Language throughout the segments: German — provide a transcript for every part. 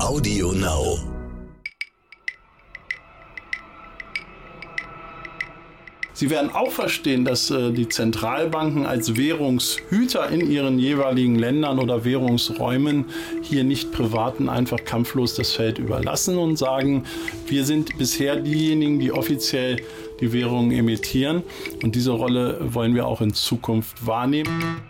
Audio Now. Sie werden auch verstehen, dass äh, die Zentralbanken als Währungshüter in ihren jeweiligen Ländern oder Währungsräumen hier nicht Privaten einfach kampflos das Feld überlassen und sagen, wir sind bisher diejenigen, die offiziell die Währungen emittieren und diese Rolle wollen wir auch in Zukunft wahrnehmen.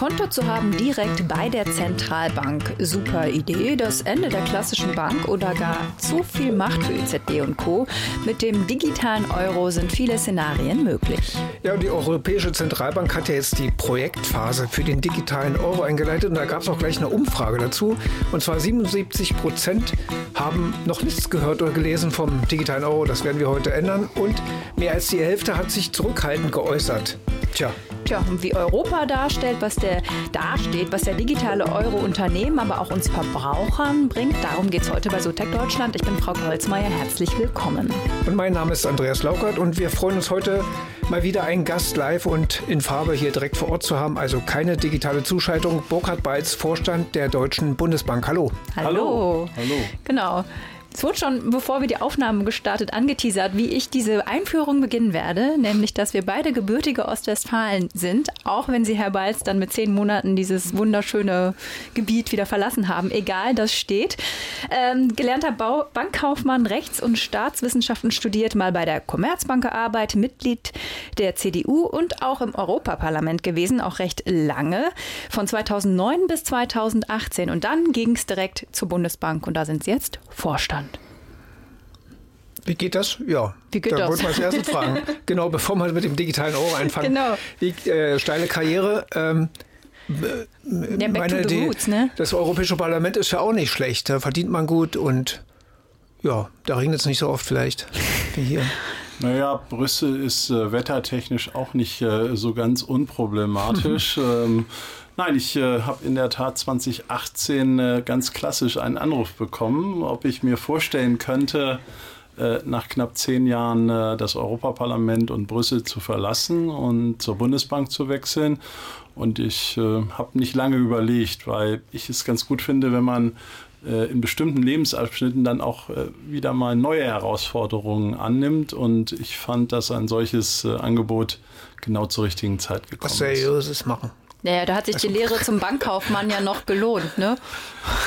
Konto zu haben direkt bei der Zentralbank. Super Idee. Das Ende der klassischen Bank oder gar zu viel Macht für EZB und Co. Mit dem digitalen Euro sind viele Szenarien möglich. Ja, und die Europäische Zentralbank hat ja jetzt die Projektphase für den digitalen Euro eingeleitet und da gab es auch gleich eine Umfrage dazu. Und zwar 77 Prozent haben noch nichts gehört oder gelesen vom digitalen Euro. Das werden wir heute ändern. Und mehr als die Hälfte hat sich zurückhaltend geäußert. Tja, Tja, und wie Europa darstellt, was der dasteht, was der digitale Euro Unternehmen, aber auch uns Verbrauchern bringt, darum geht es heute bei Sotec Deutschland. Ich bin Frau Holzmeier, herzlich willkommen. Und mein Name ist Andreas Laukert und wir freuen uns heute mal wieder einen Gast live und in Farbe hier direkt vor Ort zu haben. Also keine digitale Zuschaltung. Burkhard Beitz, Vorstand der Deutschen Bundesbank. Hallo. Hallo. Hallo. Genau. Es wurde schon, bevor wir die Aufnahmen gestartet, angeteasert, wie ich diese Einführung beginnen werde, nämlich, dass wir beide gebürtige Ostwestfalen sind, auch wenn Sie, Herr Balz, dann mit zehn Monaten dieses wunderschöne Gebiet wieder verlassen haben. Egal, das steht. Ähm, gelernter Bau Bankkaufmann, Rechts- und Staatswissenschaften studiert, mal bei der Commerzbank gearbeitet, Mitglied der CDU und auch im Europaparlament gewesen, auch recht lange, von 2009 bis 2018. Und dann ging es direkt zur Bundesbank und da sind Sie jetzt Vorstand. Wie geht das? Ja. Wie geht da das? wollten wir als erstes fragen. genau, bevor wir mit dem digitalen Euro anfangen. Genau. Wie, äh, steile Karriere. Ähm, Ja, back to the die, roots, ne? Das Europäische Parlament ist ja auch nicht schlecht. Da verdient man gut und ja, da regnet es nicht so oft vielleicht wie hier. Naja, Brüssel ist äh, wettertechnisch auch nicht äh, so ganz unproblematisch. ähm, nein, ich äh, habe in der Tat 2018 äh, ganz klassisch einen Anruf bekommen, ob ich mir vorstellen könnte, nach knapp zehn Jahren äh, das Europaparlament und Brüssel zu verlassen und zur Bundesbank zu wechseln. Und ich äh, habe nicht lange überlegt, weil ich es ganz gut finde, wenn man äh, in bestimmten Lebensabschnitten dann auch äh, wieder mal neue Herausforderungen annimmt. Und ich fand, dass ein solches äh, Angebot genau zur richtigen Zeit gekommen Was ist. Seriöses machen. Naja, da hat sich die Lehre zum Bankkaufmann ja noch gelohnt, ne?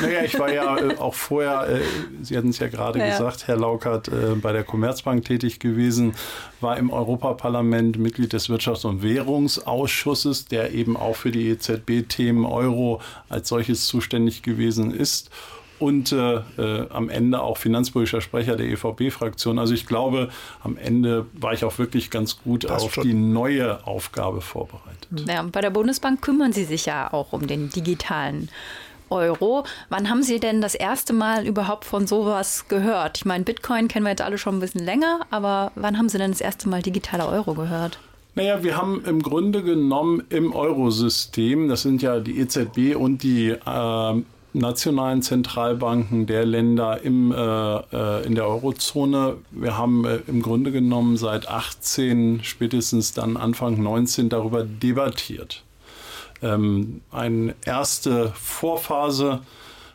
Naja, ich war ja äh, auch vorher, äh, Sie hatten es ja gerade Ja. gesagt, Herr Laukert, äh, bei der Commerzbank tätig gewesen, war im Europaparlament Mitglied des Wirtschafts- und Währungsausschusses, der eben auch für die EZB-Themen Euro als solches zuständig gewesen ist. Und äh, äh, am Ende auch finanzpolitischer Sprecher der EVP-Fraktion. Also ich glaube, am Ende war ich auch wirklich ganz gut Passt auf schon. die neue Aufgabe vorbereitet. Ja, und bei der Bundesbank kümmern Sie sich ja auch um den digitalen Euro. Wann haben Sie denn das erste Mal überhaupt von sowas gehört? Ich meine, Bitcoin kennen wir jetzt alle schon ein bisschen länger, aber wann haben Sie denn das erste Mal digitaler Euro gehört? Naja, wir haben im Grunde genommen im Eurosystem, das sind ja die EZB und die äh, nationalen Zentralbanken der Länder im, äh, äh, in der Eurozone, wir haben äh, im Grunde genommen seit 18, spätestens dann Anfang 19 darüber debattiert. Ähm, eine erste Vorphase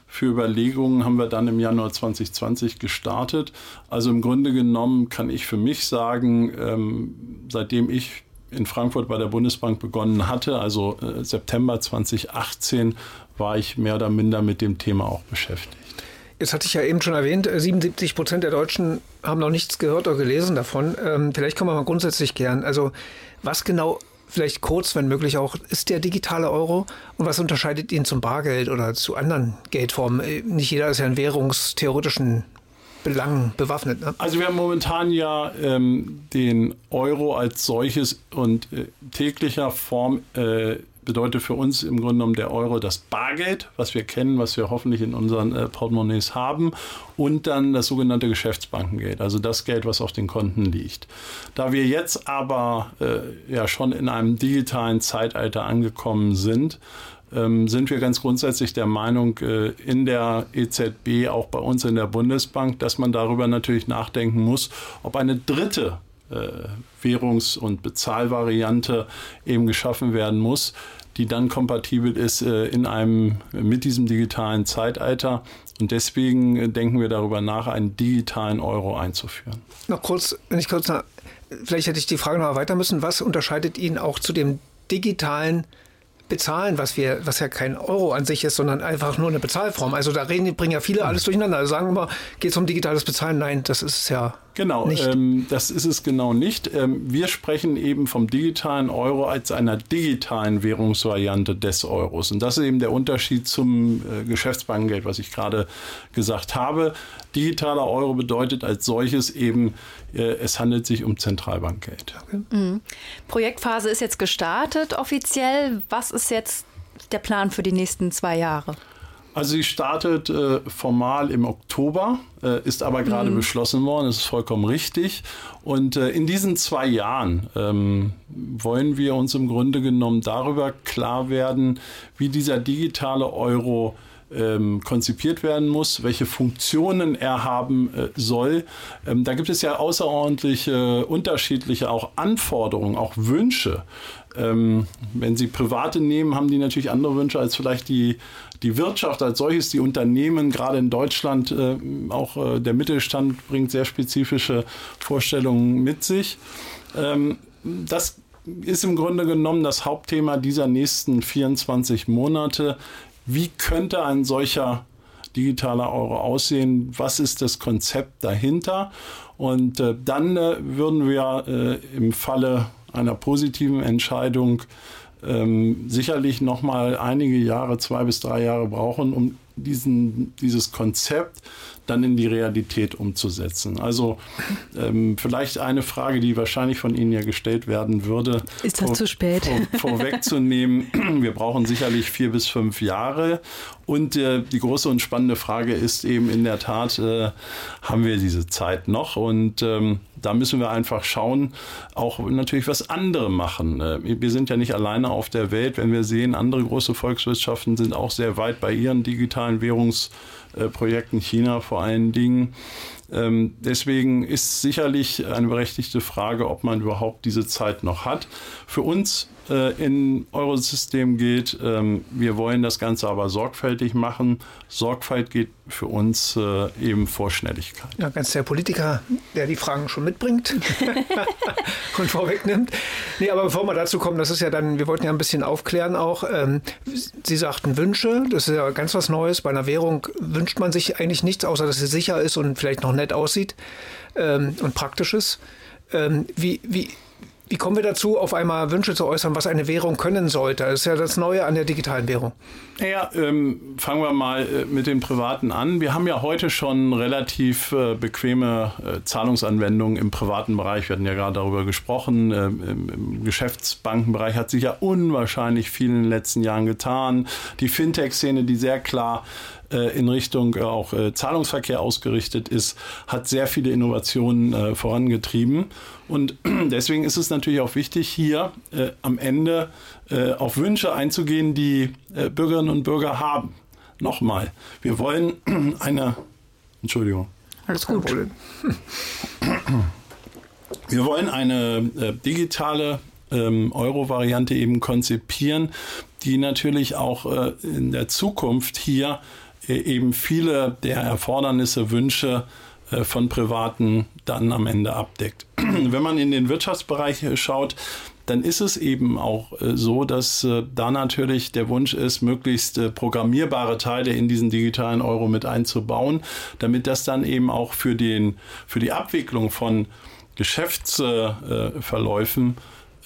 für Überlegungen haben wir dann im Januar 2020 gestartet. Also im Grunde genommen kann ich für mich sagen, ähm, seitdem ich in Frankfurt bei der Bundesbank begonnen hatte, also äh, September 2018, war ich mehr oder minder mit dem Thema auch beschäftigt. Jetzt hatte ich ja eben schon erwähnt, äh, 77 Prozent der Deutschen haben noch nichts gehört oder gelesen davon. Ähm, vielleicht kommen wir mal grundsätzlich gern. Also was genau, vielleicht kurz, wenn möglich auch, ist der digitale Euro und was unterscheidet ihn zum Bargeld oder zu anderen Geldformen? Äh, Nicht jeder ist ja in währungstheoretischen Belangen bewaffnet. Ne? Also wir haben momentan ja ähm, den Euro als solches und äh, täglicher Form äh, bedeutet für uns im Grunde genommen der Euro das Bargeld, was wir kennen, was wir hoffentlich in unseren äh, Portemonnaies haben und dann das sogenannte Geschäftsbankengeld, also das Geld, was auf den Konten liegt. Da wir jetzt aber äh, ja schon in einem digitalen Zeitalter angekommen sind, ähm, sind wir ganz grundsätzlich der Meinung äh, in der EZB, auch bei uns in der Bundesbank, dass man darüber natürlich nachdenken muss, ob eine dritte Währungs- und Bezahlvariante eben geschaffen werden muss, die dann kompatibel ist in einem, mit diesem digitalen Zeitalter. Und deswegen denken wir darüber nach, einen digitalen Euro einzuführen. Noch kurz, wenn ich kurz, vielleicht hätte ich die Frage noch erweitern müssen, was unterscheidet ihn auch zu dem digitalen bezahlen, was wir, was ja kein Euro an sich ist, sondern einfach nur eine Bezahlform. Also da reden, bringen ja viele alles durcheinander. Also sagen immer, geht es um digitales Bezahlen? Nein, das ist es ja. Genau, ähm, das ist es genau nicht. Ähm, wir sprechen eben vom digitalen Euro als einer digitalen Währungsvariante des Euros. Und das ist eben der Unterschied zum äh, Geschäftsbankengeld, was ich gerade gesagt habe. Digitaler Euro bedeutet als solches eben, es handelt sich um Zentralbankgeld. Okay. Mhm. Projektphase ist jetzt gestartet offiziell. Was ist jetzt der Plan für die nächsten zwei Jahre? Also sie startet äh, formal im Oktober, äh, ist aber gerade mhm. beschlossen worden, das ist vollkommen richtig. Und äh, in diesen zwei Jahren ähm, wollen wir uns im Grunde genommen darüber klar werden, wie dieser digitale Euro ähm, konzipiert werden muss, welche Funktionen er haben äh, soll. Ähm, da gibt es ja außerordentlich äh, unterschiedliche auch Anforderungen, auch Wünsche. Ähm, wenn Sie Private nehmen, haben die natürlich andere Wünsche als vielleicht die, die Wirtschaft als solches, die Unternehmen, gerade in Deutschland, äh, auch äh, der Mittelstand bringt sehr spezifische Vorstellungen mit sich. Ähm, das ist im Grunde genommen das Hauptthema dieser nächsten 24 Monate. Wie könnte ein solcher digitaler Euro aussehen? Was ist das Konzept dahinter? Und äh, dann äh, würden wir äh, im Falle einer positiven Entscheidung ähm, sicherlich noch mal einige Jahre, zwei bis drei Jahre brauchen, um diesen, dieses Konzept dann in die Realität umzusetzen. Also ähm, vielleicht eine Frage, die wahrscheinlich von Ihnen ja gestellt werden würde. Ist das vor, zu spät? Vor, vorwegzunehmen, wir brauchen sicherlich vier bis fünf Jahre. Und äh, die große und spannende Frage ist eben in der Tat, äh, haben wir diese Zeit noch? Und ähm, da müssen wir einfach schauen, auch natürlich was andere machen. Äh, wir sind ja nicht alleine auf der Welt. Wenn wir sehen, andere große Volkswirtschaften sind auch sehr weit bei ihren digitalen Währungsprojekten, China vor allen Dingen. Ähm, deswegen ist sicherlich eine berechtigte Frage, ob man überhaupt diese Zeit noch hat. Für uns äh, in Eurosystem gilt, ähm, wir wollen das Ganze aber sorgfältig machen. Sorgfalt geht für uns äh, eben vor Schnelligkeit. Ja, ganz der Politiker, der die Fragen schon mitbringt und vorwegnimmt. Nee, aber bevor wir dazu kommen, das ist ja dann, wir wollten ja ein bisschen aufklären auch. Ähm, Sie sagten Wünsche, das ist ja ganz was Neues. Bei einer Währung wünscht man sich eigentlich nichts, außer dass sie sicher ist und vielleicht noch nett aussieht ähm, und praktisch ist. Ähm, wie, wie, wie kommen wir dazu, auf einmal Wünsche zu äußern, was eine Währung können sollte? Das ist ja das Neue an der digitalen Währung. Naja, ähm, fangen wir mal äh, mit den Privaten an. Wir haben ja heute schon relativ äh, bequeme äh, Zahlungsanwendungen im privaten Bereich. Wir hatten ja gerade darüber gesprochen. Ähm, im, Im Geschäftsbankenbereich hat sich ja unwahrscheinlich viel in den letzten Jahren getan. Die Fintech-Szene, die sehr klar äh, in Richtung äh, auch äh, Zahlungsverkehr ausgerichtet ist, hat sehr viele Innovationen vorangetrieben. Und deswegen ist es natürlich auch wichtig, hier am Ende auf Wünsche einzugehen, die Bürgerinnen und Bürger haben. Nochmal, wir wollen eine, Entschuldigung. Alles gut. Wir wollen eine digitale ähm, Euro-Variante eben konzipieren, die natürlich auch in der Zukunft hier eben viele der Erfordernisse, Wünsche äh, von Privaten dann am Ende abdeckt. Wenn man in den Wirtschaftsbereich äh, schaut, dann ist es eben auch so, dass da natürlich der Wunsch ist, möglichst programmierbare Teile in diesen digitalen Euro mit einzubauen, damit das dann eben auch für, den, für die Abwicklung von Geschäftsverläufen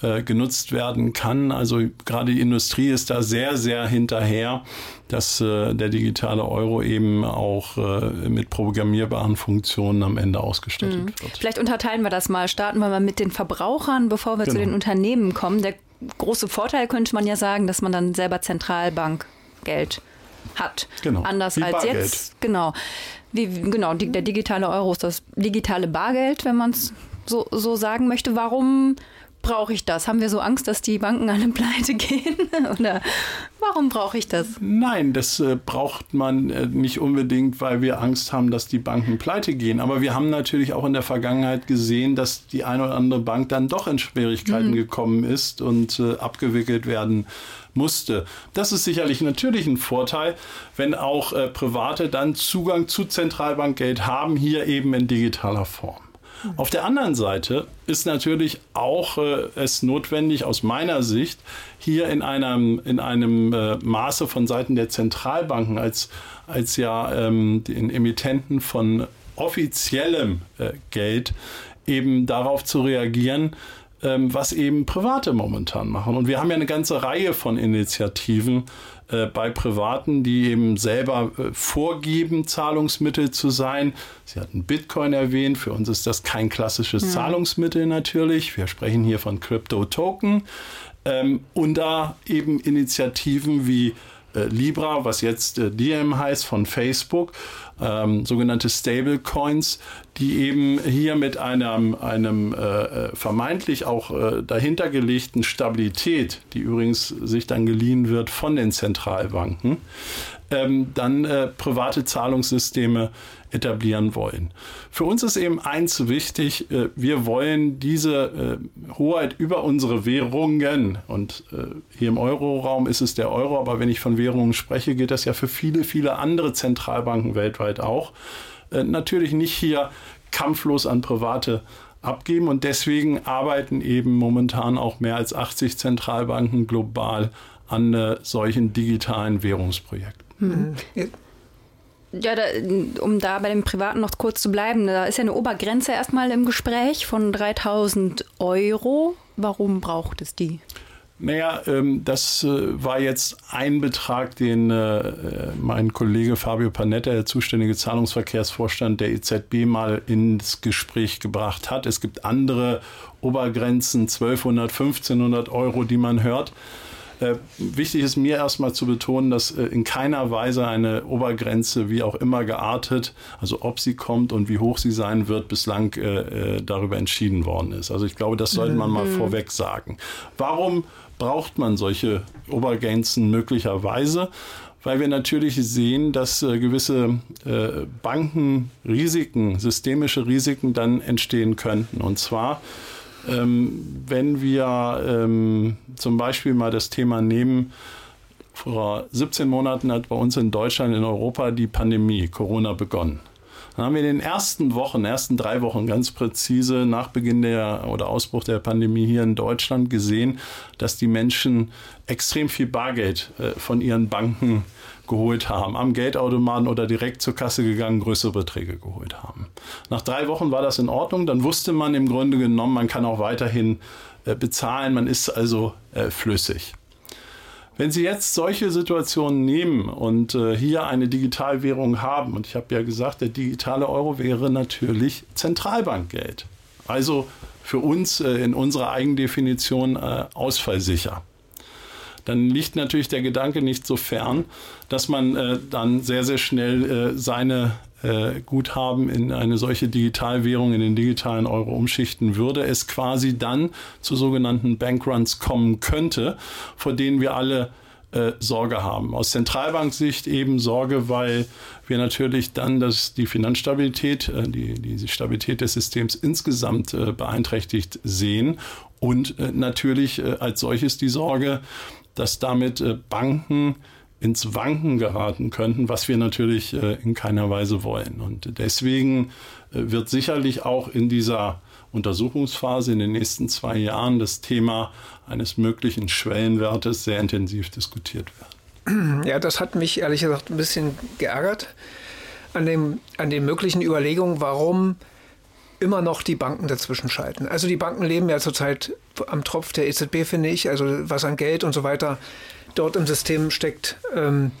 äh, genutzt werden kann. Also gerade die Industrie ist da sehr, sehr hinterher, dass äh, der digitale Euro eben auch äh, mit programmierbaren Funktionen am Ende ausgestattet mhm. wird. Vielleicht unterteilen wir das mal. Starten wir mal mit den Verbrauchern, bevor wir genau. zu den Unternehmen kommen. Der große Vorteil könnte man ja sagen, dass man dann selber Zentralbankgeld hat. Genau. Anders Wie als Bargeld. jetzt. Genau. Wie, genau, die, der digitale Euro ist das digitale Bargeld, wenn man es so, so sagen möchte. Warum brauche ich das? Haben wir so Angst, dass die Banken alle pleite gehen? Oder warum brauche ich das? Nein, das äh, braucht man äh, nicht unbedingt, weil wir Angst haben, dass die Banken pleite gehen. Aber wir haben natürlich auch in der Vergangenheit gesehen, dass die eine oder andere Bank dann doch in Schwierigkeiten mhm. gekommen ist und äh, abgewickelt werden musste. Das ist sicherlich natürlich ein Vorteil, wenn auch äh, Private dann Zugang zu Zentralbankgeld haben, hier eben in digitaler Form. Auf der anderen Seite ist natürlich auch äh, es notwendig aus meiner Sicht hier in einem, in einem äh, Maße von Seiten der Zentralbanken als, als ja ähm, den Emittenten von offiziellem äh, Geld eben darauf zu reagieren, ähm, was eben Private momentan machen. Und wir haben ja eine ganze Reihe von Initiativen äh, bei Privaten, die eben selber äh, vorgeben, Zahlungsmittel zu sein. Sie hatten Bitcoin erwähnt. Für uns ist das kein klassisches ja. Zahlungsmittel natürlich. Wir sprechen hier von Crypto-Token. Ähm, und da eben Initiativen wie äh, Libra, was jetzt äh, Diem heißt von Facebook, ähm, sogenannte Stablecoins, die eben hier mit einem, einem äh, äh, vermeintlich auch äh, dahintergelegten Stabilität, die übrigens sich dann geliehen wird von den Zentralbanken, ähm, dann äh, private Zahlungssysteme etablieren wollen. Für uns ist eben eins wichtig, äh, wir wollen diese äh, Hoheit über unsere Währungen und äh, hier im Euroraum ist es der Euro, aber wenn ich von Währungen spreche, gilt das ja für viele, viele andere Zentralbanken weltweit auch. Natürlich nicht hier kampflos an private abgeben und deswegen arbeiten eben momentan auch mehr als 80 Zentralbanken global an solchen digitalen Währungsprojekten. Mhm. Ja, da, um da bei dem Privaten noch kurz zu bleiben, da ist ja eine Obergrenze erstmal im Gespräch von 3000 Euro. Warum braucht es die? Naja, ähm, das äh, war jetzt ein Betrag, den äh, mein Kollege Fabio Panetta, der zuständige Zahlungsverkehrsvorstand der EZB, mal ins Gespräch gebracht hat. Es gibt andere Obergrenzen, 1200, 1500 Euro, die man hört. Äh, wichtig ist mir erstmal zu betonen, dass äh, in keiner Weise eine Obergrenze, wie auch immer geartet, also ob sie kommt und wie hoch sie sein wird, bislang äh, äh darüber entschieden worden ist. Also ich glaube, das sollte man mal mhm. vorweg sagen. Warum braucht man solche Obergrenzen möglicherweise? weil wir natürlich sehen, dass äh, gewisse äh, Bankenrisiken, systemische Risiken dann entstehen könnten. Und zwar ähm, wenn wir ähm, zum Beispiel mal das Thema nehmen, vor 17 Monaten hat bei uns in Deutschland, in Europa die Pandemie Corona begonnen. Dann haben wir in den ersten Wochen, ersten drei Wochen ganz präzise nach Beginn der oder Ausbruch der Pandemie hier in Deutschland gesehen, dass die Menschen extrem viel Bargeld äh, von ihren Banken geholt haben, am Geldautomaten oder direkt zur Kasse gegangen, größere Beträge geholt haben. Nach drei Wochen war das in Ordnung, dann wusste man im Grunde genommen, man kann auch weiterhin äh, bezahlen, man ist also äh, flüssig. Wenn Sie jetzt solche Situationen nehmen und äh, hier eine Digitalwährung haben, und ich habe ja gesagt, der digitale Euro wäre natürlich Zentralbankgeld. Also für uns äh, in unserer Eigendefinition äh, ausfallsicher dann liegt natürlich der Gedanke nicht so fern, dass man äh, dann sehr, sehr schnell äh, seine äh, Guthaben in eine solche Digitalwährung, in den digitalen Euro umschichten würde, es quasi dann zu sogenannten Bankruns kommen könnte, vor denen wir alle äh, Sorge haben. Aus Zentralbanksicht eben Sorge, weil wir natürlich dann dass die Finanzstabilität, äh, die, die Stabilität des Systems insgesamt äh, beeinträchtigt sehen und natürlich als solches die Sorge, dass damit äh, Banken ins Wanken geraten könnten, was wir natürlich äh, in keiner Weise wollen. Und deswegen äh, wird sicherlich auch in dieser Untersuchungsphase in den nächsten zwei Jahren das Thema eines möglichen Schwellenwertes sehr intensiv diskutiert werden. Ja, das hat mich ehrlich gesagt ein bisschen geärgert an, dem, an den möglichen Überlegungen, warum immer noch die Banken dazwischen schalten. Also die Banken leben ja zurzeit am Tropf der EZB, finde ich. Also was an Geld und so weiter dort im System steckt, ähm,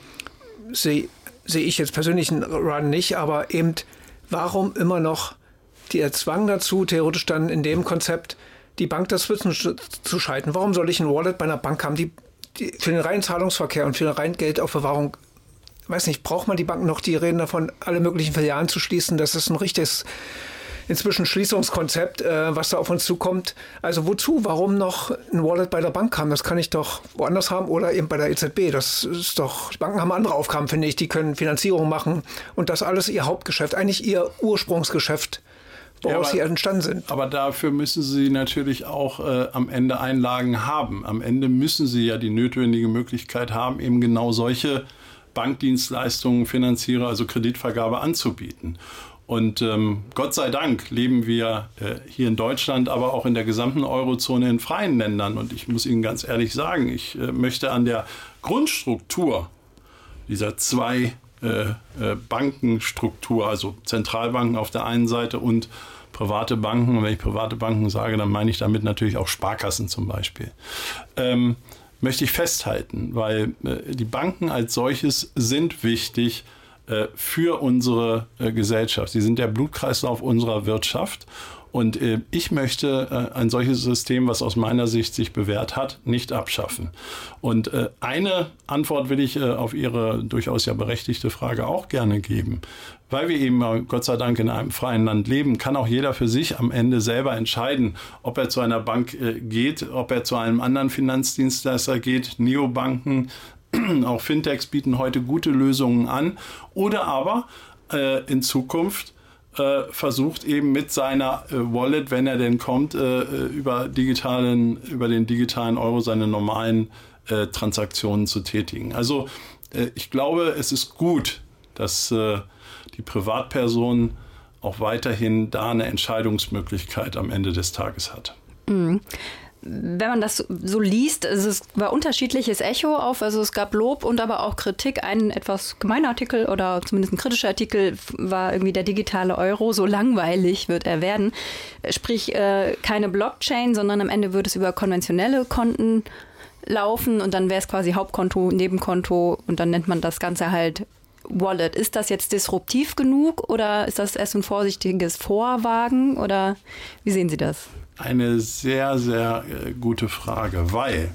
sehe seh ich jetzt persönlich einen Run nicht. Aber eben, warum immer noch der Zwang dazu, theoretisch dann in dem Konzept die Bank dazwischen zu schalten? Warum soll ich ein Wallet bei einer Bank haben, die, die für den reinen Zahlungsverkehr und für eine reine Geldaufbewahrung weiß nicht, braucht man die Banken noch, die reden davon, alle möglichen Filialen zu schließen? Das ist ein richtiges inzwischen Schließungskonzept, äh, was da auf uns zukommt. Also wozu? Warum noch ein Wallet bei der Bank haben? Das kann ich doch woanders haben oder eben bei der EZB. Das ist doch, die Banken haben andere Aufgaben, finde ich. Die können Finanzierung machen und das alles ihr Hauptgeschäft, eigentlich ihr Ursprungsgeschäft woraus ja, sie entstanden sind. Aber dafür müssen sie natürlich auch äh, am Ende Einlagen haben. Am Ende müssen sie ja die notwendige Möglichkeit haben, eben genau solche Bankdienstleistungen, Finanzierer, also Kreditvergabe anzubieten. Und ähm, Gott sei Dank leben wir äh, hier in Deutschland, aber auch in der gesamten Eurozone in freien Ländern. Und ich muss Ihnen ganz ehrlich sagen, ich äh, möchte an der Grundstruktur dieser zwei äh, äh Bankenstruktur, also Zentralbanken auf der einen Seite und private Banken, und wenn ich private Banken sage, dann meine ich damit natürlich auch Sparkassen zum Beispiel, ähm, möchte ich festhalten, weil äh, die Banken als solches sind wichtig für unsere äh, Gesellschaft. Sie sind der Blutkreislauf unserer Wirtschaft. Und äh, ich möchte äh, ein solches System, was aus meiner Sicht sich bewährt hat, nicht abschaffen. Und äh, eine Antwort will ich äh, auf Ihre durchaus ja berechtigte Frage auch gerne geben. Weil wir eben äh, Gott sei Dank in einem freien Land leben, kann auch jeder für sich am Ende selber entscheiden, ob er zu einer Bank äh, geht, ob er zu einem anderen Finanzdienstleister geht. Neobanken, auch Fintechs bieten heute gute Lösungen an. Oder aber in Zukunft äh, versucht eben mit seiner äh, Wallet, wenn er denn kommt, äh, äh über, digitalen, über den digitalen Euro seine normalen äh, Transaktionen zu tätigen. Also äh, ich glaube, es ist gut, dass die Privatperson auch weiterhin da eine Entscheidungsmöglichkeit am Ende des Tages hat. Mhm wenn man das so liest, es war unterschiedliches Echo auf. Also es gab Lob und aber auch Kritik. Ein etwas gemeiner Artikel oder zumindest ein kritischer Artikel war irgendwie der digitale Euro. So langweilig wird er werden. Sprich, äh, keine Blockchain, sondern am Ende wird es über konventionelle Konten laufen und dann wäre es quasi Hauptkonto, Nebenkonto und dann nennt man das Ganze halt Wallet. Ist das jetzt disruptiv genug oder ist das erst ein vorsichtiges Vorwagen oder wie sehen Sie das? Eine sehr, sehr äh, gute Frage, weil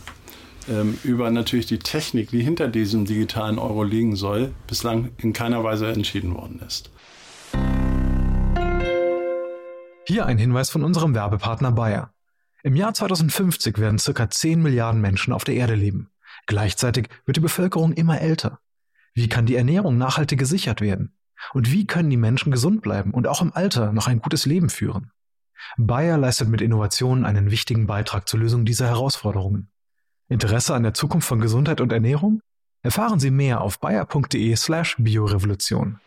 ähm, über natürlich die Technik, die hinter diesem digitalen Euro liegen soll, bislang in keiner Weise entschieden worden ist. Hier ein Hinweis von unserem Werbepartner Bayer. Im Jahr 2050 werden ca. 10 Milliarden Menschen auf der Erde leben. Gleichzeitig wird die Bevölkerung immer älter. Wie kann die Ernährung nachhaltig gesichert werden? Und wie können die Menschen gesund bleiben und auch im Alter noch ein gutes Leben führen? Bayer leistet mit Innovationen einen wichtigen Beitrag zur Lösung dieser Herausforderungen. Interesse an der Zukunft von Gesundheit und Ernährung? Erfahren Sie mehr auf bayer.de/slash biorevolution.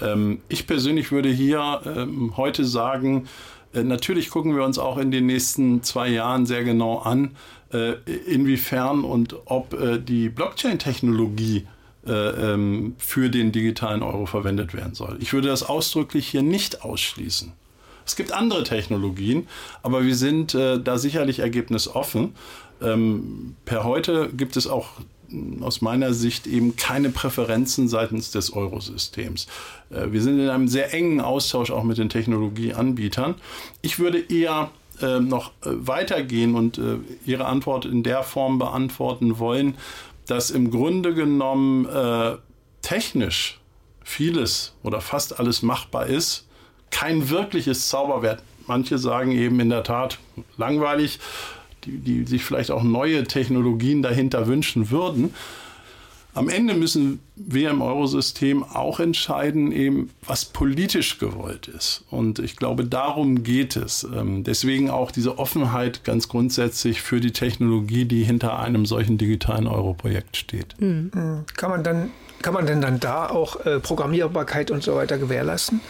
Ähm, ich persönlich würde hier ähm, heute sagen, äh, natürlich gucken wir uns auch in den nächsten zwei Jahren sehr genau an, äh, inwiefern und ob äh, die Blockchain-Technologie ähm, für den digitalen Euro verwendet werden soll. Ich würde das ausdrücklich hier nicht ausschließen. Es gibt andere Technologien, aber wir sind äh, da sicherlich ergebnisoffen. Ähm, per heute gibt es auch hm, aus meiner Sicht eben keine Präferenzen seitens des Eurosystems. Äh, wir sind in einem sehr engen Austausch auch mit den Technologieanbietern. Ich würde eher äh, noch äh, weitergehen und äh, Ihre Antwort in der Form beantworten wollen, dass im Grunde genommen äh, technisch vieles oder fast alles machbar ist, kein wirkliches Zauberwert. Manche sagen eben in der Tat langweilig, die, die sich vielleicht auch neue Technologien dahinter wünschen würden. Am Ende müssen wir im Eurosystem auch entscheiden, eben, was politisch gewollt ist. Und ich glaube, darum geht es. Ähm, deswegen auch diese Offenheit ganz grundsätzlich für die Technologie, die hinter einem solchen digitalen Euro-Projekt steht. Mhm. Kann man dann kann man denn dann da auch äh, Programmierbarkeit und so weiter gewährleisten?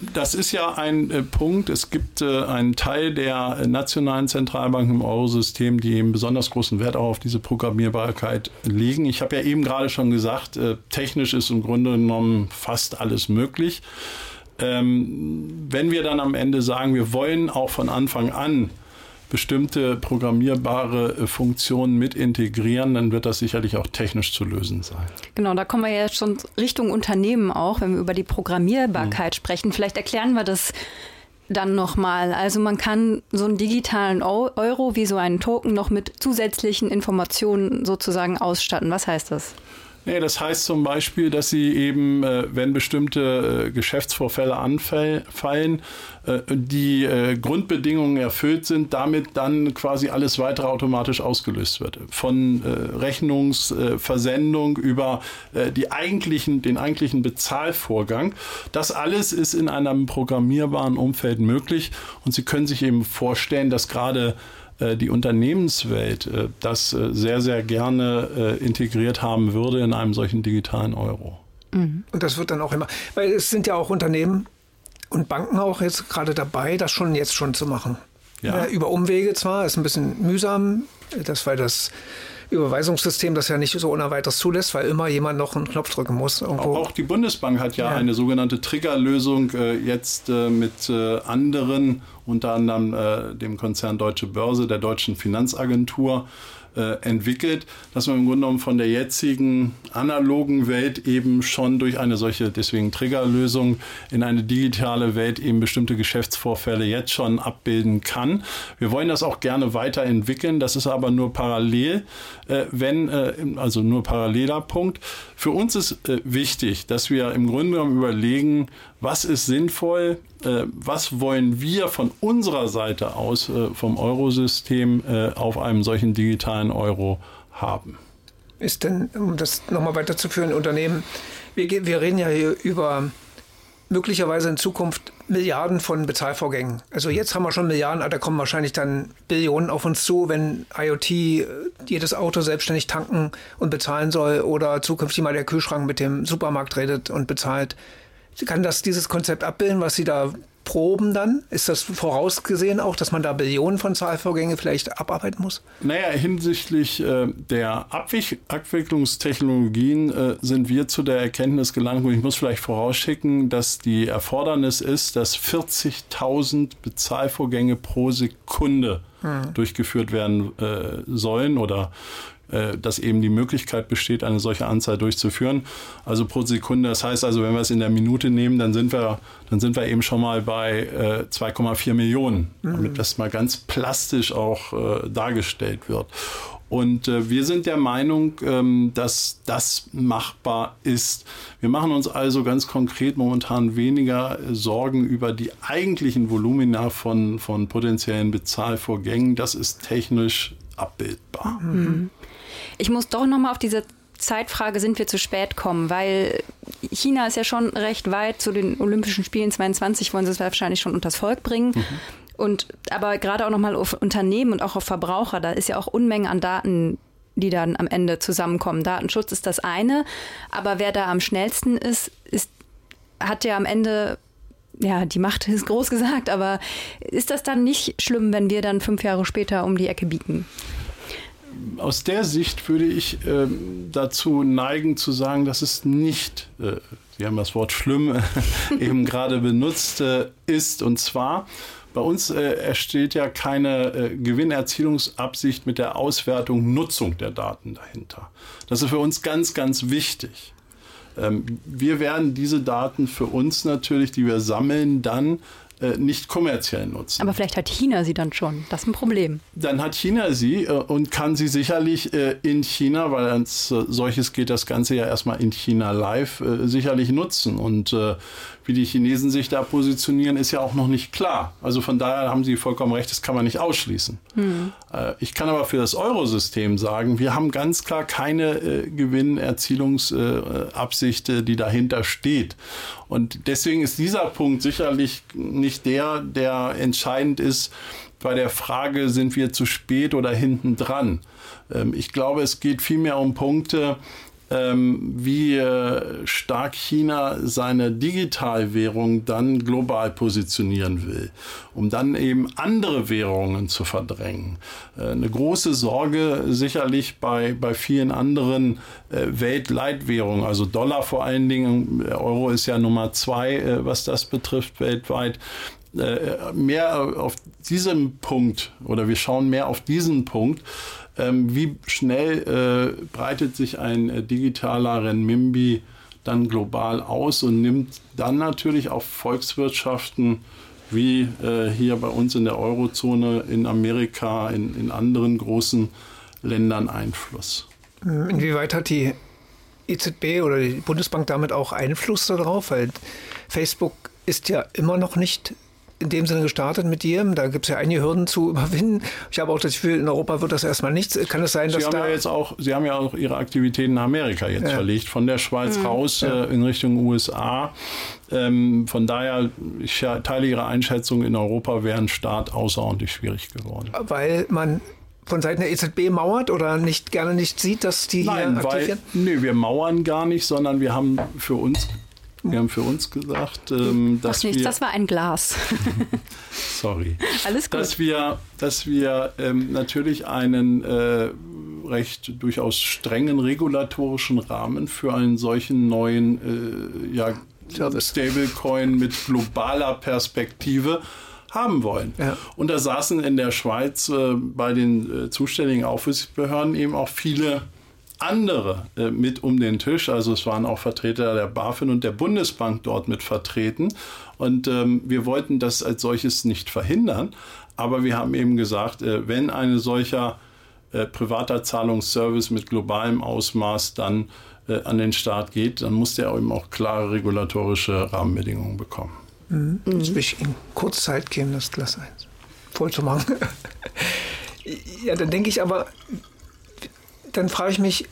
Das ist ja ein äh, Punkt. Es gibt äh, einen Teil der nationalen Zentralbanken im Eurosystem, die eben besonders großen Wert auch auf diese Programmierbarkeit legen. Ich habe ja eben gerade schon gesagt, äh, technisch ist im Grunde genommen fast alles möglich. Ähm, wenn wir dann am Ende sagen, wir wollen auch von Anfang an bestimmte programmierbare äh, Funktionen mit integrieren, dann wird das sicherlich auch technisch zu lösen sein. Genau, da kommen wir ja schon Richtung Unternehmen auch, wenn wir über die Programmierbarkeit mhm. sprechen. Vielleicht erklären wir das dann nochmal. Also man kann so einen digitalen Euro wie so einen Token noch mit zusätzlichen Informationen sozusagen ausstatten. Was heißt das? Nee, das heißt zum Beispiel, dass sie eben, äh, wenn bestimmte äh, Geschäftsvorfälle anfallen, äh, die Grundbedingungen erfüllt sind, damit dann quasi alles weitere automatisch ausgelöst wird. Von Rechnungsversendung über die eigentlichen, den eigentlichen Bezahlvorgang. Das alles ist in einem programmierbaren Umfeld möglich und Sie können sich eben vorstellen, dass gerade die Unternehmenswelt das sehr, sehr gerne integriert haben würde in einem solchen digitalen Euro. Mhm. Und das wird dann auch immer, weil es sind ja auch Unternehmen, und Banken auch jetzt gerade dabei, das schon jetzt schon zu machen. Ja. Äh, über Umwege zwar, ist ein bisschen mühsam, das weil das Überweisungssystem das ja nicht so ohne weiteres zulässt, weil immer jemand noch einen Knopf drücken muss. Irgendwo. Auch die Bundesbank hat ja, ja. eine sogenannte Triggerlösung äh, jetzt äh, mit äh, anderen, unter anderem äh, dem Konzern Deutsche Börse, der Deutschen Finanzagentur, äh, entwickelt, dass man im Grunde genommen von der jetzigen analogen Welt eben schon durch eine solche, deswegen Triggerlösung, in eine digitale Welt eben bestimmte Geschäftsvorfälle jetzt schon abbilden kann. Wir wollen das auch gerne weiterentwickeln. Das ist aber nur parallel, äh, wenn, äh, also nur paralleler Punkt. Für uns ist äh, wichtig, dass wir im Grunde genommen überlegen, was ist sinnvoll, äh, was wollen wir von unserer Seite aus äh, vom Eurosystem äh, auf einem solchen digitalen Euro haben. Ist denn, um das nochmal weiterzuführen, Unternehmen, wir, wir reden ja hier über möglicherweise in Zukunft Milliarden von Bezahlvorgängen. Also jetzt haben wir schon Milliarden, aber da kommen wahrscheinlich dann Billionen auf uns zu, wenn IoT jedes Auto selbstständig tanken und bezahlen soll oder zukünftig mal der Kühlschrank mit dem Supermarkt redet und bezahlt. Kann das dieses Konzept abbilden, was Sie da proben dann? Ist das vorausgesehen auch, dass man da Billionen von Zahlvorgängen vielleicht abarbeiten muss? Naja, hinsichtlich äh, der Abwick Abwicklungstechnologien äh, sind wir zu der Erkenntnis gelangt, und ich muss vielleicht vorausschicken, dass die Erfordernis ist, dass 40.000 Bezahlvorgänge pro Sekunde hm. durchgeführt werden äh, sollen oder dass eben die Möglichkeit besteht, eine solche Anzahl durchzuführen. Also pro Sekunde. Das heißt also, wenn wir es in der Minute nehmen, dann sind wir, dann sind wir eben schon mal bei äh, 2,4 Millionen, mhm. damit das mal ganz plastisch auch äh, dargestellt wird. Und äh, wir sind der Meinung, ähm, dass das machbar ist. Wir machen uns also ganz konkret momentan weniger Sorgen über die eigentlichen Volumina von, von potenziellen Bezahlvorgängen. Das ist technisch abbildbar. Mhm. Ich muss doch nochmal auf diese Zeitfrage, sind wir zu spät kommen, weil China ist ja schon recht weit zu den Olympischen Spielen 22, wollen sie es wahrscheinlich schon unters Volk bringen. Mhm. Und aber gerade auch nochmal auf Unternehmen und auch auf Verbraucher, da ist ja auch Unmengen an Daten, die dann am Ende zusammenkommen. Datenschutz ist das eine, aber wer da am schnellsten ist, ist hat ja am Ende ja, die Macht ist groß gesagt, aber ist das dann nicht schlimm, wenn wir dann fünf Jahre später um die Ecke biegen? Aus der Sicht würde ich äh, dazu neigen zu sagen, dass es nicht, äh, Sie haben das Wort schlimm eben gerade benutzt, äh, ist. Und zwar, bei uns äh, entsteht ja keine äh, Gewinnerzielungsabsicht mit der Auswertung, Nutzung der Daten dahinter. Das ist für uns ganz, ganz wichtig. Ähm, wir werden diese Daten für uns natürlich, die wir sammeln, dann äh, nicht kommerziell nutzen. Aber vielleicht hat China sie dann schon. Das ist ein Problem. Dann hat China sie äh, und kann sie sicherlich äh, in China, weil als solches geht das Ganze ja erstmal in China live, sicherlich nutzen. Und wie die Chinesen sich da positionieren, ist ja auch noch nicht klar. Also von daher haben Sie vollkommen recht, das kann man nicht ausschließen. Hm. Ich kann aber für das Eurosystem sagen, wir haben ganz klar keine äh, Gewinnerzielungsabsicht, äh, die dahinter steht. Und deswegen ist dieser Punkt sicherlich nicht der, der entscheidend ist bei der Frage, sind wir zu spät oder hinten dran. Ähm, ich glaube, es geht vielmehr um Punkte, ähm, wie äh, stark China seine Digitalwährung dann global positionieren will, um dann eben andere Währungen zu verdrängen. Äh, eine große Sorge sicherlich bei, bei vielen anderen äh, Weltleitwährungen, also Dollar vor allen Dingen, Euro ist ja Nummer zwei, äh, was das betrifft weltweit äh, mehr auf diesem Punkt oder wir schauen mehr auf diesen Punkt, ähm, wie schnell äh, breitet sich ein äh, digitaler Renminbi dann global aus und nimmt dann natürlich auf Volkswirtschaften wie äh, hier bei uns in der Eurozone, in Amerika, in, in anderen großen Ländern Einfluss. Inwieweit hat die EZB oder die Bundesbank damit auch Einfluss darauf? Weil Facebook ist ja immer noch nicht in dem Sinne gestartet mit dir. Da gibt es ja einige Hürden zu überwinden. Ich habe auch das Gefühl, in Europa wird das erstmal nichts. Kann es sein, Sie dass haben da... Ja jetzt auch, Sie haben ja auch Ihre Aktivitäten nach Amerika jetzt Ja. verlegt, von der Schweiz Mhm. raus Ja. äh, in Richtung USA. Ähm, von daher, ich teile Ihre Einschätzung, in Europa wäre ein Start außerordentlich schwierig geworden. weil man von Seiten der EZB mauert oder nicht gerne nicht sieht, dass die Nein, hier aktiv weil, werden? nee, wir mauern gar nicht, sondern wir haben für uns, wir haben für uns gesagt, ähm, dass Macht nichts, wir, das war ein Glas. sorry, Alles gut. dass wir, dass wir ähm, natürlich einen äh, recht durchaus strengen regulatorischen Rahmen für einen solchen neuen äh, ja. Stablecoin mit globaler Perspektive haben wollen. Ja. Und da saßen in der Schweiz äh, bei den äh, zuständigen Aufsichtsbehörden eben auch viele andere äh, mit um den Tisch. Also es waren auch Vertreter der BaFin und der Bundesbank dort mit vertreten. Und ähm, wir wollten das als solches nicht verhindern. Aber wir haben eben gesagt, äh, wenn ein solcher äh, privater Zahlungsservice mit globalem Ausmaß dann äh, an den Start geht, dann muss der eben auch klare regulatorische Rahmenbedingungen bekommen. Jetzt will ich Ihnen kurz Zeit geben, das Glas 1 voll zu machen. ja, dann denke ich aber, dann frage ich mich,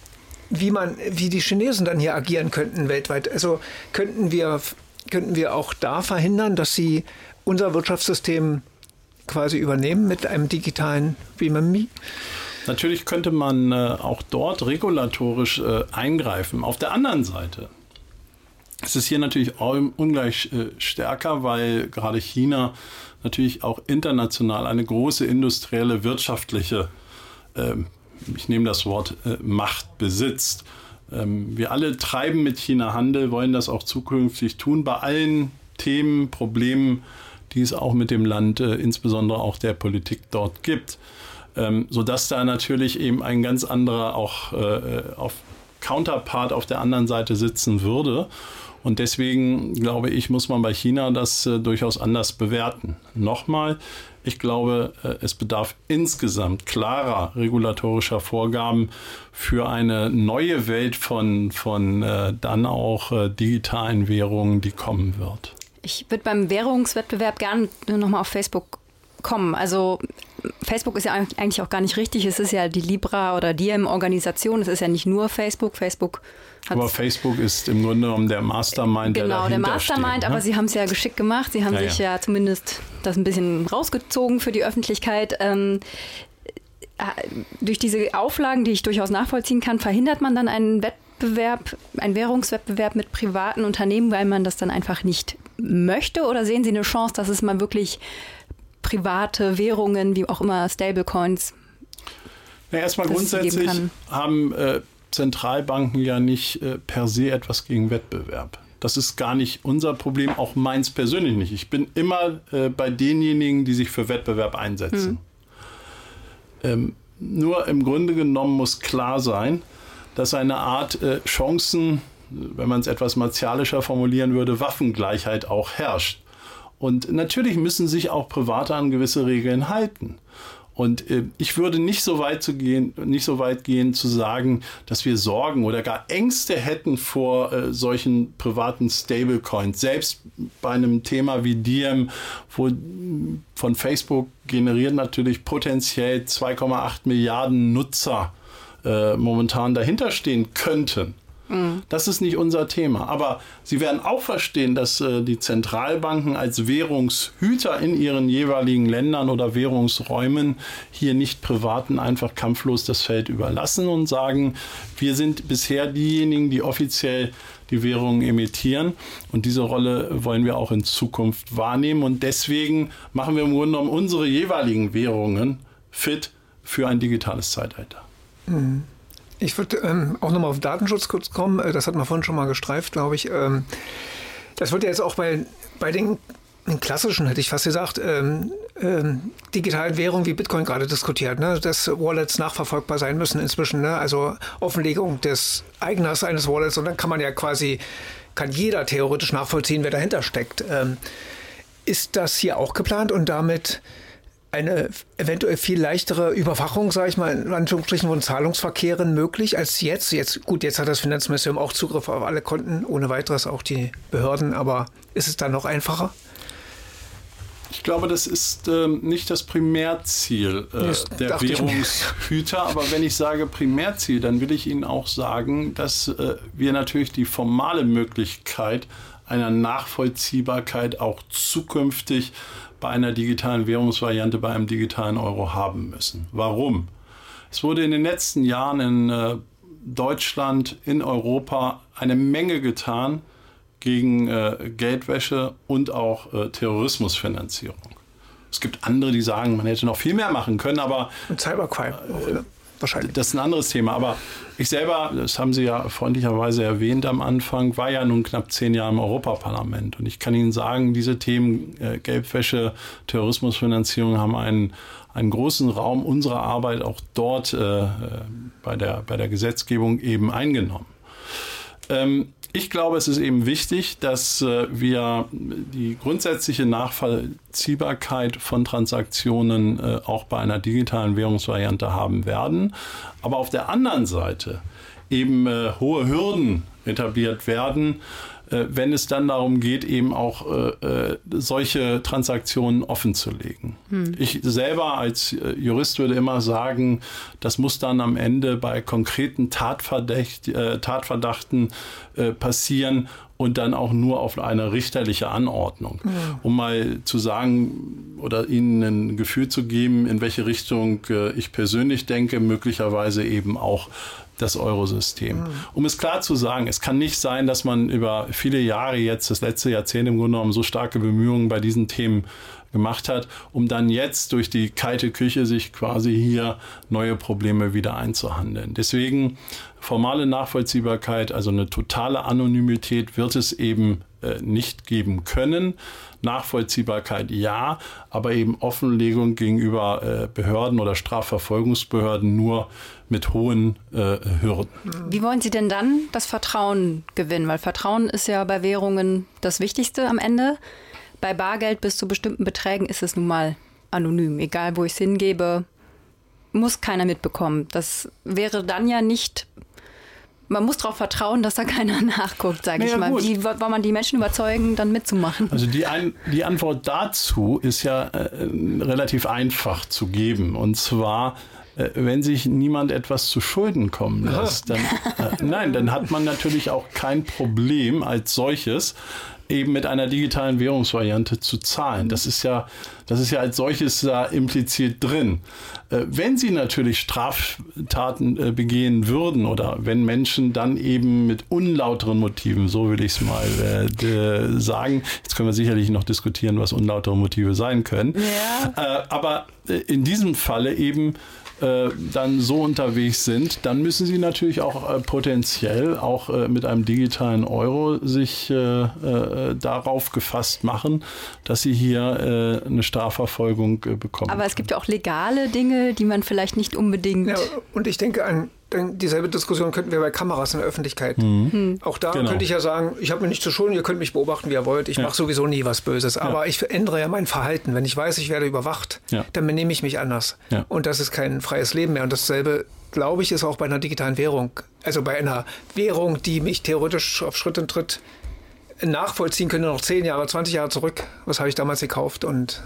wie man, wie die Chinesen dann hier agieren könnten weltweit. Also könnten wir, könnten wir auch da verhindern, dass sie unser Wirtschaftssystem quasi übernehmen mit einem digitalen Renminbi? Natürlich könnte man äh, auch dort regulatorisch äh, eingreifen. Auf der anderen Seite es ist hier natürlich ungleich äh, stärker, weil gerade China natürlich auch international eine große industrielle, wirtschaftliche, ähm, ich nehme das Wort äh, Macht besitzt. Ähm, wir alle treiben mit China Handel, wollen das auch zukünftig tun, bei allen Themen, Problemen, die es auch mit dem Land, äh, insbesondere auch der Politik dort gibt. Ähm, sodass da natürlich eben ein ganz anderer auch äh, auf Counterpart auf der anderen Seite sitzen würde. Und deswegen glaube ich, muss man bei China das äh, durchaus anders bewerten. Nochmal, ich glaube, äh, es bedarf insgesamt klarer regulatorischer Vorgaben für eine neue Welt von, von äh, dann auch äh, digitalen Währungen, die kommen wird. Ich würde beim Währungswettbewerb gerne nochmal auf Facebook kommen. Also Facebook ist ja eigentlich auch gar nicht richtig. Es ist ja die Libra oder Diem-Organisation. Es ist ja nicht nur Facebook. Facebook hat Aber Facebook ist im Grunde genommen der Mastermind, Genau, der der dahinter Mastermind, steht, aber ne? sie haben es ja geschickt gemacht. Sie haben Ja, sich ja. ja. zumindest das ein bisschen rausgezogen für die Öffentlichkeit. Ähm, äh, durch diese Auflagen, die ich durchaus nachvollziehen kann, verhindert man dann einen Wettbewerb, einen Währungswettbewerb mit privaten Unternehmen, weil man das dann einfach nicht möchte? Oder sehen Sie eine Chance, dass es mal wirklich private Währungen, wie auch immer Stablecoins, Ja, erstmal grundsätzlich haben äh, Zentralbanken ja nicht äh, per se etwas gegen Wettbewerb. Das ist gar nicht unser Problem, auch meins persönlich nicht. Ich bin immer äh, bei denjenigen, die sich für Wettbewerb einsetzen. Ähm, nur im Grunde genommen muss klar sein, dass eine Art äh, Chancen, wenn man es etwas martialischer formulieren würde, Waffengleichheit auch herrscht. Und natürlich müssen sich auch Private an gewisse Regeln halten. Und äh, ich würde nicht so weit zu gehen, nicht so weit gehen zu sagen, dass wir Sorgen oder gar Ängste hätten vor äh, solchen privaten Stablecoins. Selbst bei einem Thema wie Diem, wo mh, von Facebook generiert natürlich potenziell 2,8 Milliarden Nutzer äh, momentan dahinter stehen könnten. Das ist nicht unser Thema. Aber Sie werden auch verstehen, dass äh, die Zentralbanken als Währungshüter in ihren jeweiligen Ländern oder Währungsräumen hier nicht Privaten einfach kampflos das Feld überlassen und sagen, wir sind bisher diejenigen, die offiziell die Währungen emittieren. Und diese Rolle wollen wir auch in Zukunft wahrnehmen. Und deswegen machen wir im Grunde genommen unsere jeweiligen Währungen fit für ein digitales Zeitalter. Ich würde ähm, auch nochmal auf Datenschutz kurz kommen. Äh, Das hat man vorhin schon mal gestreift, glaube ich. Ähm, das wird ja jetzt auch bei, bei den, klassischen, hätte ich fast gesagt, ähm, ähm, digitalen Währungen wie Bitcoin gerade diskutiert, ne? dass Wallets nachverfolgbar sein müssen inzwischen. Ne? Also Offenlegung des Eigners eines Wallets und dann kann man ja quasi, kann jeder theoretisch nachvollziehen, wer dahinter steckt. Ähm, ist das hier auch geplant und damit eine eventuell viel leichtere Überwachung, sage ich mal, in Anführungsstrichen von Zahlungsverkehren möglich als jetzt. Jetzt gut, jetzt hat das Finanzministerium auch Zugriff auf alle Konten, ohne weiteres auch die Behörden, aber ist es dann noch einfacher? Ich glaube, das ist ähm, nicht das Primärziel äh, der Währungshüter. Aber wenn ich sage Primärziel, dann will ich Ihnen auch sagen, dass äh, wir natürlich die formale Möglichkeit einer Nachvollziehbarkeit auch zukünftig bei einer digitalen Währungsvariante, bei einem digitalen Euro haben müssen. Warum? Es wurde in den letzten Jahren in äh, Deutschland, in Europa eine Menge getan gegen äh, Geldwäsche und auch äh, Terrorismusfinanzierung. Es gibt andere, die sagen, man hätte noch viel mehr machen können, aber. Und Cybercrime. Wahrscheinlich. Das ist ein anderes Thema. Aber ich selber, das haben Sie ja freundlicherweise erwähnt am Anfang, war ja nun knapp zehn Jahre im Europaparlament. Und ich kann Ihnen sagen, diese Themen äh, Geldwäsche, Terrorismusfinanzierung haben einen, einen großen Raum unserer Arbeit auch dort äh, äh bei, der, bei der Gesetzgebung eben eingenommen. Ähm, ich glaube, es ist eben wichtig, dass äh, wir die grundsätzliche Nachvollziehbarkeit von Transaktionen äh, auch bei einer digitalen Währungsvariante haben werden. Aber auf der anderen Seite eben äh, hohe Hürden etabliert werden, wenn es dann darum geht, eben auch äh, äh, solche Transaktionen offen zu legen. Hm. Ich selber als Jurist würde immer sagen, das muss dann am Ende bei konkreten Tatverdacht, Tatverdachten passieren und dann auch nur auf eine richterliche Anordnung. Ja. Um mal zu sagen oder Ihnen ein Gefühl zu geben, in welche Richtung ich persönlich denke, möglicherweise eben auch das Eurosystem. Um es klar zu sagen, es kann nicht sein, dass man über viele Jahre jetzt, das letzte Jahrzehnt im Grunde genommen, so starke Bemühungen bei diesen Themen gemacht hat, um dann jetzt durch die kalte Küche sich quasi hier neue Probleme wieder einzuhandeln. Deswegen formale Nachvollziehbarkeit, also eine totale Anonymität wird es eben äh, nicht geben können. Nachvollziehbarkeit ja, aber eben Offenlegung gegenüber äh, Behörden oder Strafverfolgungsbehörden nur mit hohen äh, Hürden. Wie wollen Sie denn dann das Vertrauen gewinnen? Weil Vertrauen ist ja bei Währungen das Wichtigste am Ende. Bei Bargeld bis zu bestimmten Beträgen ist es nun mal anonym. Egal, wo ich es hingebe, muss keiner mitbekommen. Das wäre dann ja nicht man muss darauf vertrauen, dass da keiner nachguckt, sage naja, ich mal. Gut. Wie soll man die Menschen überzeugen, dann mitzumachen? Also die, ein, die Antwort dazu ist ja äh, relativ einfach zu geben. Und zwar, äh, wenn sich niemand etwas zu Schulden kommen lässt, dann, äh, nein, dann hat man natürlich auch kein Problem als solches, eben mit einer digitalen Währungsvariante zu zahlen. Das ist ja, das ist ja als solches da impliziert drin. Äh, wenn sie natürlich Straftaten äh, begehen würden oder wenn Menschen dann eben mit unlauteren Motiven, so will ich es mal äh, sagen, jetzt können wir sicherlich noch diskutieren, was unlautere Motive sein können, ja. aber in diesem Falle eben äh, dann so unterwegs sind, dann müssen sie natürlich auch äh, potenziell auch äh, mit einem digitalen Euro sich äh, äh, darauf gefasst machen, dass sie hier eine Strafverfolgung bekommen. Aber es gibt ja auch legale Dinge, die man vielleicht nicht unbedingt. Ja, und ich denke an dieselbe Diskussion könnten wir bei Kameras in der Öffentlichkeit. Mhm. Hm. Auch da genau. könnte ich ja sagen, ich habe mir nicht zu Schulden, ihr könnt mich beobachten, wie ihr wollt. Ich ja. mache sowieso nie was Böses. Aber ja. ich ändere ja mein Verhalten. Wenn ich weiß, ich werde überwacht, ja. dann benehme ich mich anders. Und das ist kein freies Leben mehr. Und dasselbe, glaube ich, ist auch bei einer digitalen Währung. Also bei einer Währung, die mich theoretisch auf Schritt und Tritt nachvollziehen könnte, noch 10 Jahre, 20 Jahre zurück. Was habe ich damals gekauft? Und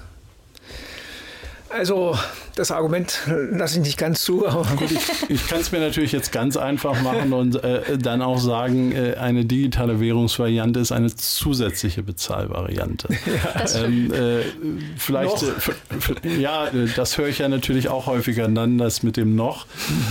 also das Argument lasse ich nicht ganz zu. Gut, ich, ich kann es mir natürlich jetzt ganz einfach machen und äh, dann auch sagen, äh, eine digitale Währungsvariante ist eine zusätzliche Bezahlvariante. Ja, ähm, äh, vielleicht, äh, ja, das höre ich ja natürlich auch häufiger dann, das mit dem noch.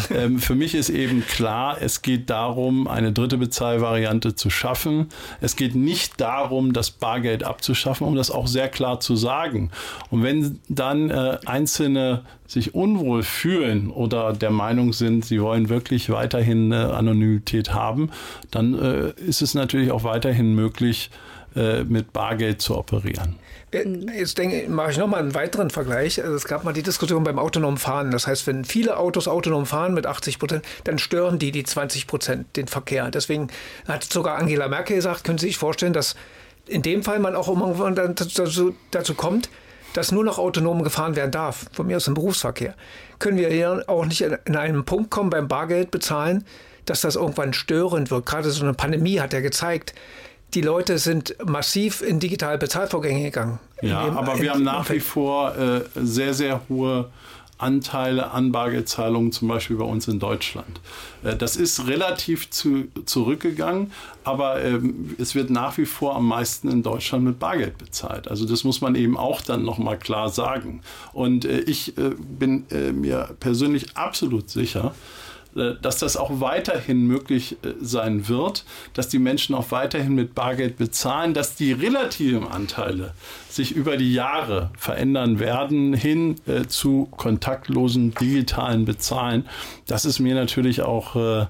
Ähm, für mich ist eben klar, es geht darum, eine dritte Bezahlvariante zu schaffen. Es geht nicht darum, das Bargeld abzuschaffen, um das auch sehr klar zu sagen. Und wenn dann äh, Einzelne sich unwohl fühlen oder der Meinung sind, sie wollen wirklich weiterhin Anonymität haben, dann äh, ist es natürlich auch weiterhin möglich, äh, mit Bargeld zu operieren. Äh, jetzt denke, mache ich nochmal einen weiteren Vergleich. Also es gab mal die Diskussion beim autonomen Fahren. Das heißt, wenn viele Autos autonom fahren mit 80 Prozent, dann stören die die 20 Prozent den Verkehr. Deswegen hat sogar Angela Merkel gesagt, können Sie sich vorstellen, dass in dem Fall man auch irgendwann dazu, dazu kommt, dass nur noch autonom gefahren werden darf, von mir aus im Berufsverkehr, können wir hier auch nicht in einen Punkt kommen beim Bargeld bezahlen, dass das irgendwann störend wird. Gerade so eine Pandemie hat ja gezeigt, die Leute sind massiv in digitale Bezahlvorgänge gegangen. Ja, dem, aber wir haben nach wie vor äh, sehr, sehr hohe Anteile an Bargeldzahlungen, zum Beispiel bei uns in Deutschland. Äh, das ist relativ zu, zurückgegangen, aber ähm, es wird nach wie vor am meisten in Deutschland mit Bargeld bezahlt. Also das muss man eben auch dann nochmal klar sagen. Und äh, ich äh, bin mir persönlich absolut sicher, dass das auch weiterhin möglich äh, sein wird, dass die Menschen auch weiterhin mit Bargeld bezahlen, dass die relativen Anteile sich über die Jahre verändern werden hin äh, zu kontaktlosen digitalen Bezahlen. Das ist mir natürlich auch äh,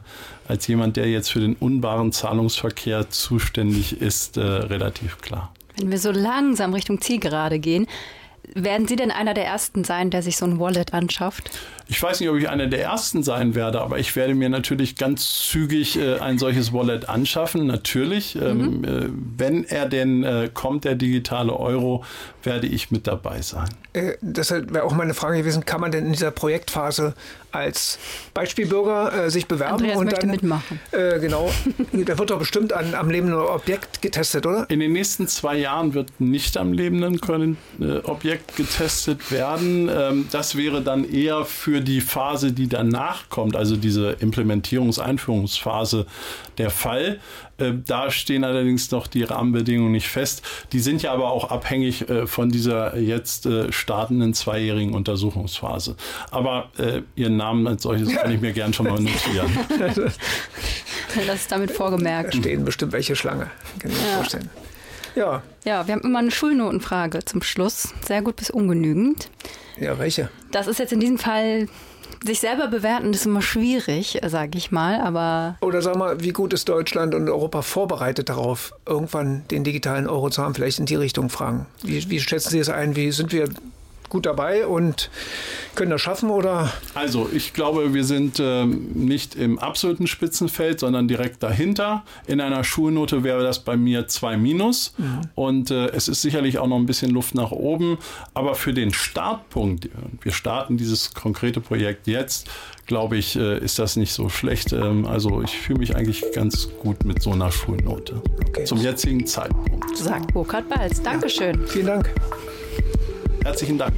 als jemand, der jetzt für den unbaren Zahlungsverkehr zuständig ist, äh, relativ klar. Wenn wir so langsam Richtung Zielgerade gehen, werden Sie denn einer der Ersten sein, der sich so ein Wallet anschafft? Ich weiß nicht, ob ich einer der Ersten sein werde, aber ich werde mir natürlich ganz zügig äh, ein solches Wallet anschaffen. Natürlich, ähm, mhm. äh, wenn er denn äh, kommt, der digitale Euro, werde ich mit dabei sein. Äh, deshalb wäre auch meine Frage gewesen, kann man denn in dieser Projektphase als Beispielbürger äh, sich bewerben Andreas und möchte dann mitmachen. Äh, genau, da wird doch bestimmt an, am lebenden Objekt getestet, oder? In den nächsten zwei Jahren wird nicht am lebenden können, äh, Objekt getestet werden. Ähm, das wäre dann eher für die Phase, die danach kommt, also diese Implementierungs-, Einführungsphase der Fall. Äh, da stehen allerdings noch die Rahmenbedingungen nicht fest. Die sind ja aber auch abhängig äh, von dieser jetzt äh, startenden zweijährigen Untersuchungsphase. Aber äh, Ihren Namen als solches kann ich mir gern schon mal notieren. das ist damit vorgemerkt. Da stehen bestimmt welche Schlange. Kann ich mir ja. vorstellen. Ja. Ja, wir haben immer eine Schulnotenfrage zum Schluss. Sehr gut bis ungenügend. Ja, welche? Das ist jetzt in diesem Fall sich selber bewerten ist immer schwierig, sage ich mal, aber. Oder sag mal, wie gut ist Deutschland und Europa vorbereitet darauf, irgendwann den digitalen Euro zu haben? Vielleicht in die Richtung fragen. Wie, wie schätzen Sie es ein? Wie sind wir gut dabei und können das schaffen oder? Also ich glaube, wir sind ähm, nicht im absoluten Spitzenfeld, sondern direkt dahinter. In einer Schulnote wäre das bei mir 2 minus mhm. und äh, es ist sicherlich auch noch ein bisschen Luft nach oben, aber für den Startpunkt, wir starten dieses konkrete Projekt jetzt, glaube ich, äh, ist das nicht so schlecht. Ähm, also ich fühle mich eigentlich ganz gut mit so einer Schulnote okay. zum jetzigen Zeitpunkt. Sagt Burkhard Balz. Dankeschön. Ja, vielen Dank. Herzlichen Dank.